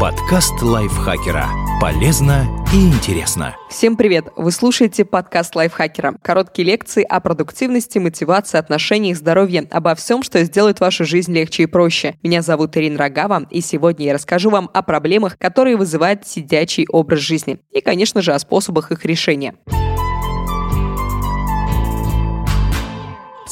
Подкаст лайфхакера. Полезно и интересно. Всем привет! Вы слушаете подкаст лайфхакера. Короткие лекции о продуктивности, мотивации, отношениях, здоровье, обо всем, что сделает вашу жизнь легче и проще. Меня зовут Ирина Рогава, и сегодня я расскажу вам о проблемах, которые вызывает сидячий образ жизни. И, конечно же, о способах их решения.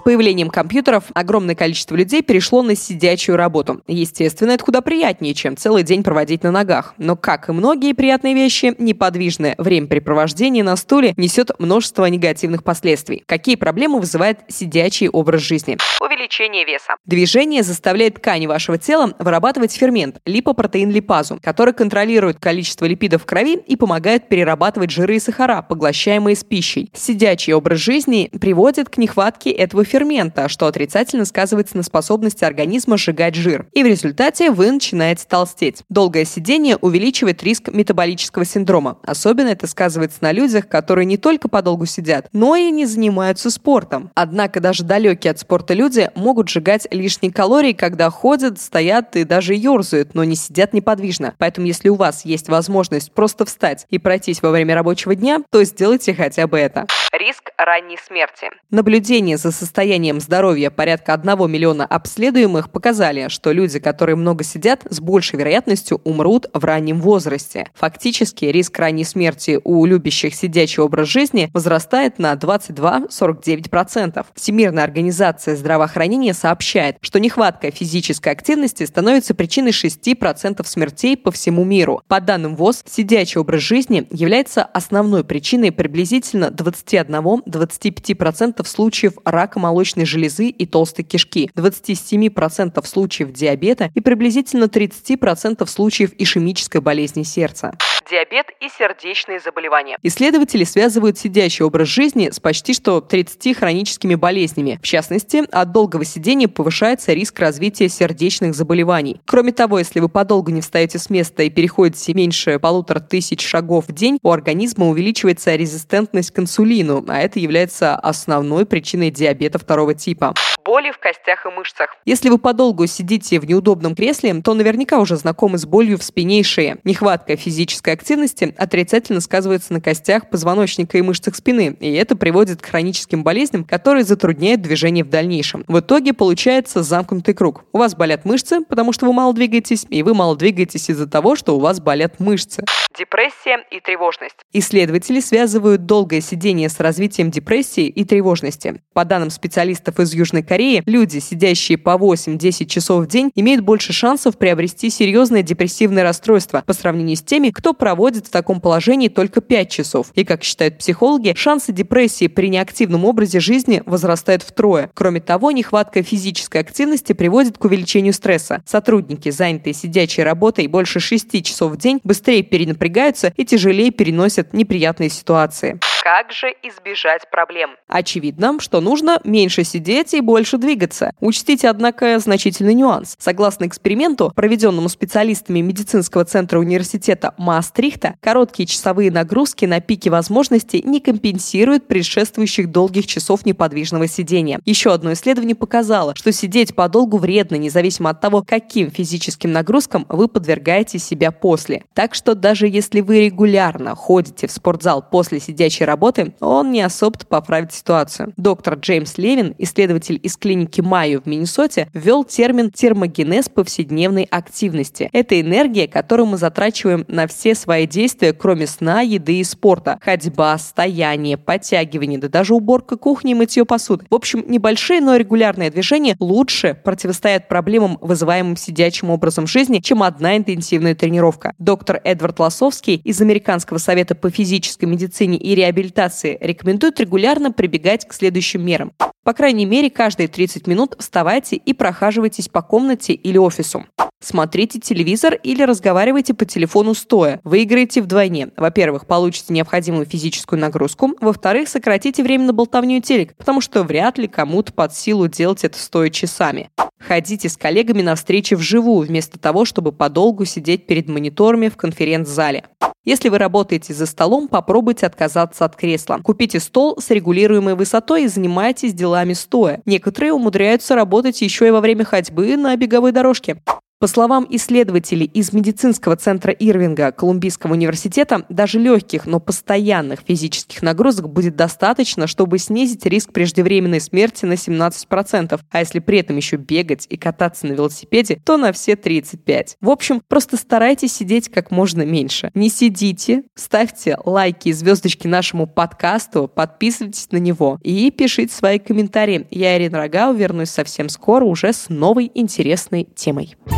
Появлением компьютеров огромное количество людей перешло на сидячую работу. Естественно, это куда приятнее, чем целый день проводить на ногах. Но, как и многие приятные вещи, неподвижное времяпрепровождение на стуле несет множество негативных последствий. Какие проблемы вызывает сидячий образ жизни? Увеличение веса. Движение заставляет ткани вашего тела вырабатывать фермент – липопротеин липазу, который контролирует количество липидов в крови и помогает перерабатывать жиры и сахара, поглощаемые с пищей. Сидячий образ жизни приводит к нехватке этого фермента что отрицательно сказывается на способности организма сжигать жир. И в результате вы начинаете толстеть. Долгое сидение увеличивает риск метаболического синдрома. Особенно это сказывается на людях, которые не только подолгу сидят, но и не занимаются спортом. Однако даже далекие от спорта люди могут сжигать лишние калории, когда ходят, стоят и даже ерзают, но не сидят неподвижно. Поэтому если у вас есть возможность просто встать и пройтись во время рабочего дня, то сделайте хотя бы это. Риск ранней смерти. Наблюдение за состоянием здоровья порядка 1 миллиона обследуемых показали, что люди, которые много сидят, с большей вероятностью умрут в раннем возрасте. Фактически риск ранней смерти у любящих сидячий образ жизни возрастает на 22-49%. Всемирная организация здравоохранения сообщает, что нехватка физической активности становится причиной 6% смертей по всему миру. По данным ВОЗ, сидячий образ жизни является основной причиной приблизительно 21 21-25% случаев рака молочной железы и толстой кишки, 27% случаев диабета и приблизительно 30% случаев ишемической болезни сердца диабет и сердечные заболевания. Исследователи связывают сидящий образ жизни с почти что 30 хроническими болезнями. В частности, от долгого сидения повышается риск развития сердечных заболеваний. Кроме того, если вы подолгу не встаете с места и переходите меньше полутора тысяч шагов в день, у организма увеличивается резистентность к инсулину, а это является основной причиной диабета второго типа боли в костях и мышцах. Если вы подолгу сидите в неудобном кресле, то наверняка уже знакомы с болью в спине и шее. Нехватка физической активности отрицательно сказывается на костях, позвоночника и мышцах спины, и это приводит к хроническим болезням, которые затрудняют движение в дальнейшем. В итоге получается замкнутый круг. У вас болят мышцы, потому что вы мало двигаетесь, и вы мало двигаетесь из-за того, что у вас болят мышцы депрессия и тревожность. Исследователи связывают долгое сидение с развитием депрессии и тревожности. По данным специалистов из Южной Кореи, люди, сидящие по 8-10 часов в день, имеют больше шансов приобрести серьезное депрессивное расстройство по сравнению с теми, кто проводит в таком положении только 5 часов. И, как считают психологи, шансы депрессии при неактивном образе жизни возрастают втрое. Кроме того, нехватка физической активности приводит к увеличению стресса. Сотрудники, занятые сидячей работой больше 6 часов в день, быстрее перенапрягаются напрягаются и тяжелее переносят неприятные ситуации. Как же избежать проблем? Очевидно, что нужно меньше сидеть и больше двигаться. Учтите, однако, значительный нюанс. Согласно эксперименту, проведенному специалистами медицинского центра университета Маастрихта, короткие часовые нагрузки на пике возможностей не компенсируют предшествующих долгих часов неподвижного сидения. Еще одно исследование показало, что сидеть подолгу вредно, независимо от того, каким физическим нагрузкам вы подвергаете себя после. Так что даже если вы регулярно ходите в спортзал после сидячей работы, работы, он не особо поправит ситуацию. Доктор Джеймс Левин, исследователь из клиники Майю в Миннесоте, ввел термин термогенез повседневной активности. Это энергия, которую мы затрачиваем на все свои действия, кроме сна, еды и спорта. Ходьба, стояние, подтягивание, да даже уборка кухни и мытье посуды. В общем, небольшие, но регулярные движения лучше противостоят проблемам, вызываемым сидячим образом жизни, чем одна интенсивная тренировка. Доктор Эдвард Лосовский из Американского совета по физической медицине и реабилитации реабилитации рекомендуют регулярно прибегать к следующим мерам. По крайней мере, каждые 30 минут вставайте и прохаживайтесь по комнате или офису. Смотрите телевизор или разговаривайте по телефону стоя. Выиграете вдвойне. Во-первых, получите необходимую физическую нагрузку. Во-вторых, сократите время на болтовню телек, потому что вряд ли кому-то под силу делать это стоя часами. Ходите с коллегами на встречи вживую, вместо того, чтобы подолгу сидеть перед мониторами в конференц-зале. Если вы работаете за столом, попробуйте отказаться от кресла. Купите стол с регулируемой высотой и занимайтесь делами стоя. Некоторые умудряются работать еще и во время ходьбы на беговой дорожке. По словам исследователей из медицинского центра Ирвинга Колумбийского университета, даже легких, но постоянных физических нагрузок будет достаточно, чтобы снизить риск преждевременной смерти на 17%, а если при этом еще бегать и кататься на велосипеде, то на все 35%. В общем, просто старайтесь сидеть как можно меньше. Не сидите, ставьте лайки и звездочки нашему подкасту, подписывайтесь на него и пишите свои комментарии. Я, Ирина Рогау, вернусь совсем скоро уже с новой интересной темой.